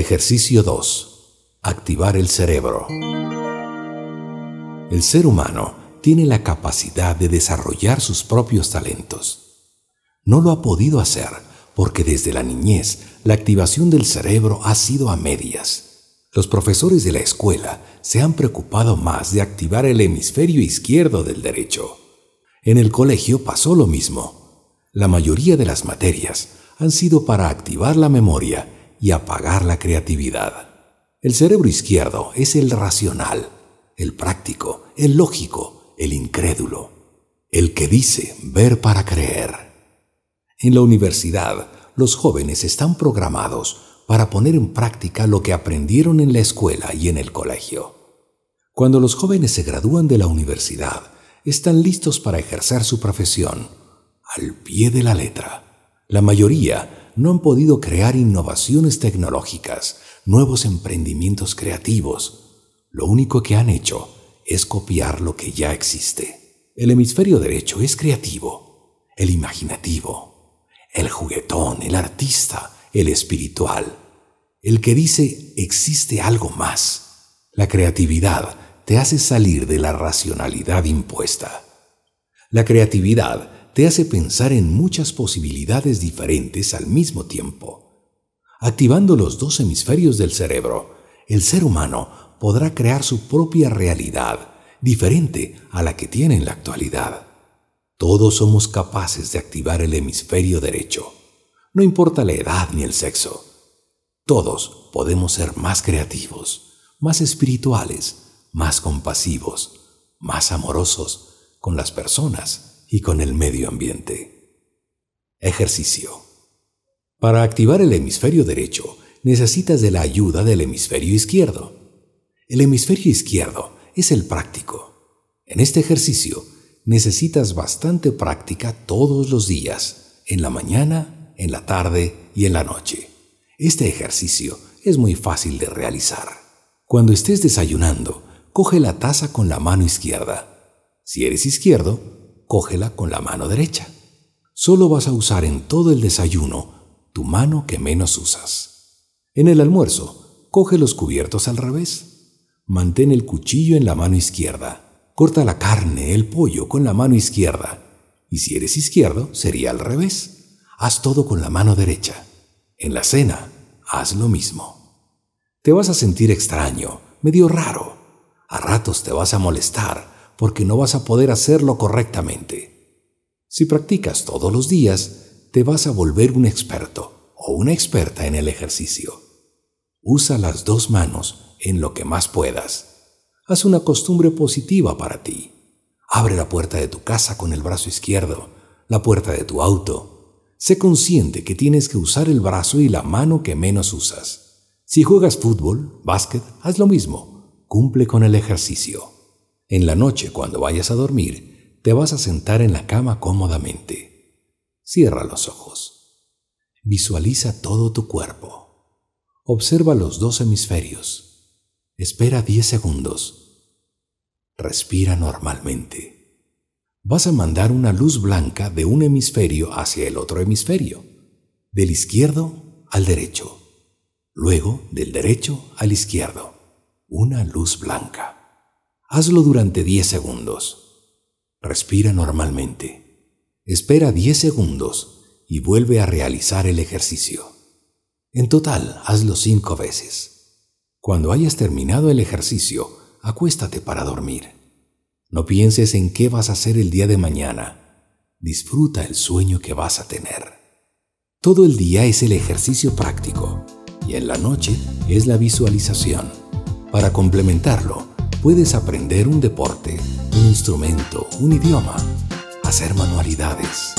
Ejercicio 2. Activar el cerebro. El ser humano tiene la capacidad de desarrollar sus propios talentos. No lo ha podido hacer porque desde la niñez la activación del cerebro ha sido a medias. Los profesores de la escuela se han preocupado más de activar el hemisferio izquierdo del derecho. En el colegio pasó lo mismo. La mayoría de las materias han sido para activar la memoria y apagar la creatividad. El cerebro izquierdo es el racional, el práctico, el lógico, el incrédulo, el que dice ver para creer. En la universidad, los jóvenes están programados para poner en práctica lo que aprendieron en la escuela y en el colegio. Cuando los jóvenes se gradúan de la universidad, están listos para ejercer su profesión, al pie de la letra. La mayoría no han podido crear innovaciones tecnológicas, nuevos emprendimientos creativos. Lo único que han hecho es copiar lo que ya existe. El hemisferio derecho es creativo, el imaginativo, el juguetón, el artista, el espiritual, el que dice existe algo más. La creatividad te hace salir de la racionalidad impuesta. La creatividad te hace pensar en muchas posibilidades diferentes al mismo tiempo. Activando los dos hemisferios del cerebro, el ser humano podrá crear su propia realidad, diferente a la que tiene en la actualidad. Todos somos capaces de activar el hemisferio derecho, no importa la edad ni el sexo. Todos podemos ser más creativos, más espirituales, más compasivos, más amorosos con las personas y con el medio ambiente. Ejercicio. Para activar el hemisferio derecho, necesitas de la ayuda del hemisferio izquierdo. El hemisferio izquierdo es el práctico. En este ejercicio necesitas bastante práctica todos los días, en la mañana, en la tarde y en la noche. Este ejercicio es muy fácil de realizar. Cuando estés desayunando, coge la taza con la mano izquierda. Si eres izquierdo, cógela con la mano derecha. Solo vas a usar en todo el desayuno tu mano que menos usas. En el almuerzo, coge los cubiertos al revés. Mantén el cuchillo en la mano izquierda. Corta la carne, el pollo con la mano izquierda. Y si eres izquierdo, sería al revés. Haz todo con la mano derecha. En la cena, haz lo mismo. Te vas a sentir extraño, medio raro. A ratos te vas a molestar porque no vas a poder hacerlo correctamente. Si practicas todos los días, te vas a volver un experto o una experta en el ejercicio. Usa las dos manos en lo que más puedas. Haz una costumbre positiva para ti. Abre la puerta de tu casa con el brazo izquierdo, la puerta de tu auto. Sé consciente que tienes que usar el brazo y la mano que menos usas. Si juegas fútbol, básquet, haz lo mismo. Cumple con el ejercicio. En la noche, cuando vayas a dormir, te vas a sentar en la cama cómodamente. Cierra los ojos. Visualiza todo tu cuerpo. Observa los dos hemisferios. Espera 10 segundos. Respira normalmente. Vas a mandar una luz blanca de un hemisferio hacia el otro hemisferio, del izquierdo al derecho, luego del derecho al izquierdo, una luz blanca. Hazlo durante 10 segundos. Respira normalmente. Espera 10 segundos y vuelve a realizar el ejercicio. En total, hazlo 5 veces. Cuando hayas terminado el ejercicio, acuéstate para dormir. No pienses en qué vas a hacer el día de mañana. Disfruta el sueño que vas a tener. Todo el día es el ejercicio práctico y en la noche es la visualización. Para complementarlo, puedes aprender un deporte, un instrumento, un idioma, hacer manualidades.